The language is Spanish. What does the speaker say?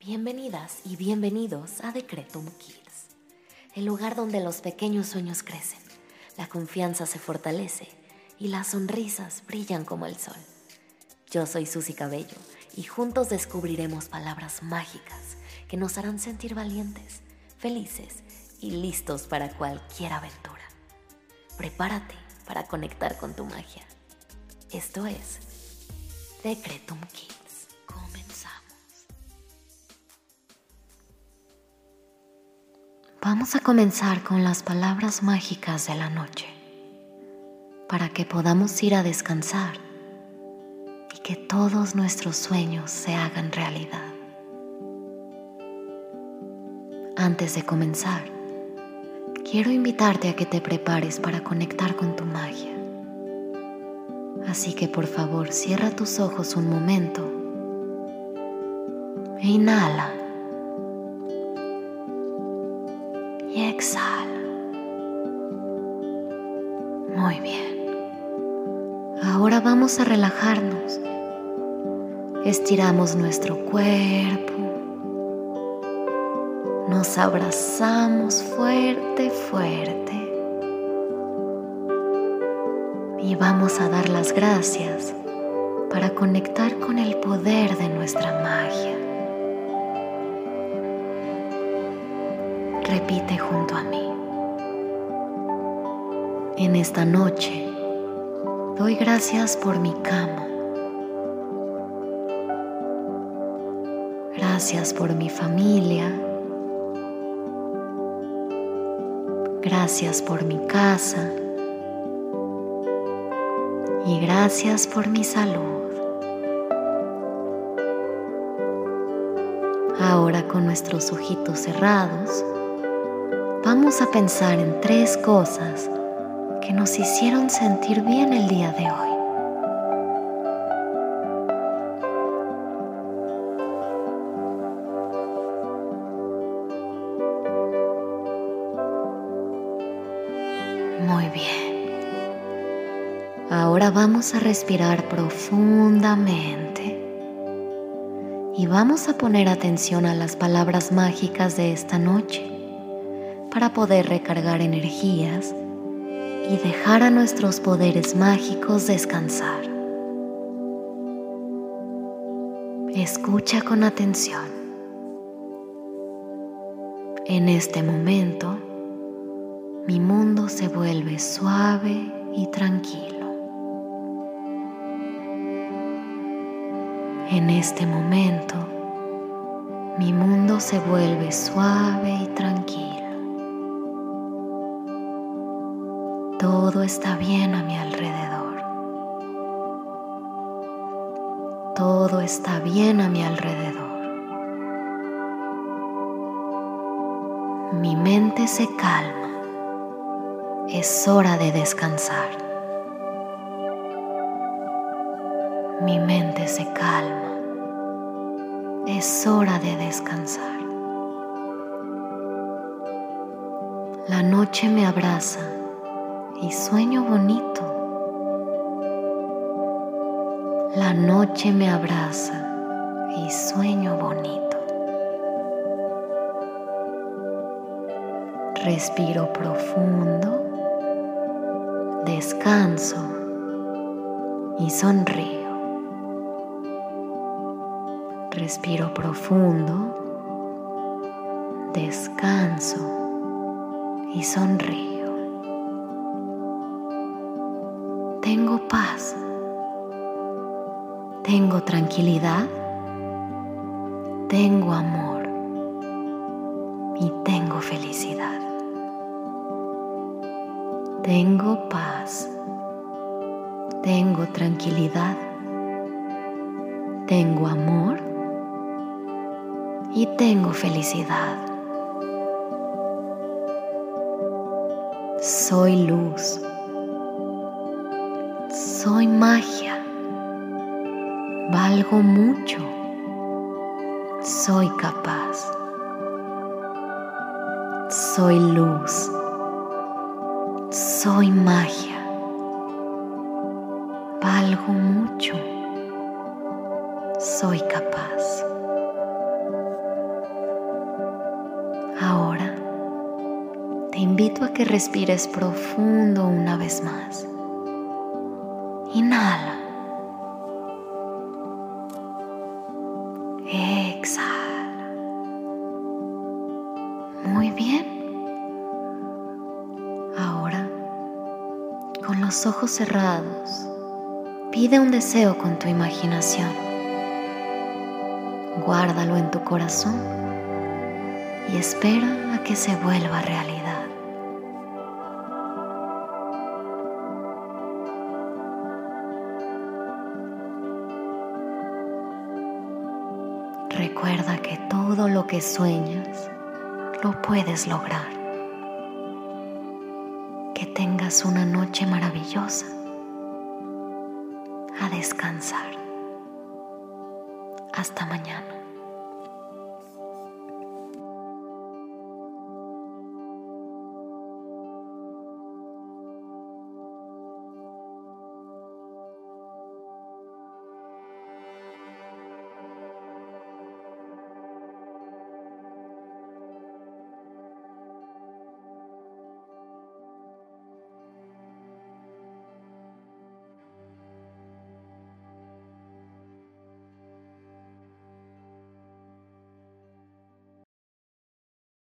Bienvenidas y bienvenidos a Decretum Kids, el lugar donde los pequeños sueños crecen, la confianza se fortalece y las sonrisas brillan como el sol. Yo soy Susy Cabello y juntos descubriremos palabras mágicas que nos harán sentir valientes, felices y listos para cualquier aventura. Prepárate para conectar con tu magia. Esto es Decretum Kids. Vamos a comenzar con las palabras mágicas de la noche para que podamos ir a descansar y que todos nuestros sueños se hagan realidad. Antes de comenzar, quiero invitarte a que te prepares para conectar con tu magia. Así que por favor cierra tus ojos un momento e inhala y exhala. Muy bien. Ahora vamos a relajarnos. Estiramos nuestro cuerpo. Nos abrazamos fuerte, fuerte. Y vamos a dar las gracias para conectar con el poder de nuestra magia. Repite junto a mí. En esta noche doy gracias por mi cama. Gracias por mi familia. Gracias por mi casa. Y gracias por mi salud. Ahora con nuestros ojitos cerrados, vamos a pensar en tres cosas que nos hicieron sentir bien el día de hoy. Muy bien. Ahora vamos a respirar profundamente y vamos a poner atención a las palabras mágicas de esta noche para poder recargar energías y dejar a nuestros poderes mágicos descansar. Escucha con atención. En este momento, mi mundo se vuelve suave y tranquilo. En este momento, mi mundo se vuelve suave y tranquilo. Todo está bien a mi alrededor. Todo está bien a mi alrededor. Mi mente se calma. Es hora de descansar. Mi mente se calma. Es hora de descansar. La noche me abraza y sueño bonito. La noche me abraza y sueño bonito. Respiro profundo, descanso y sonrío. Respiro profundo, descanso y sonrío. Tengo tranquilidad. Tengo amor. Y tengo felicidad. Tengo paz. Tengo tranquilidad. Tengo amor. Y tengo felicidad. Soy luz. Soy magia. Valgo mucho. Soy capaz. Soy luz. Soy magia. Valgo mucho. Soy capaz. Ahora te invito a que respires profundo una vez más. Inhala. Ahora, con los ojos cerrados, pide un deseo con tu imaginación. Guárdalo en tu corazón y espera a que se vuelva realidad. Recuerda que todo lo que sueñas lo puedes lograr. Que tengas una noche maravillosa. A descansar. Hasta mañana.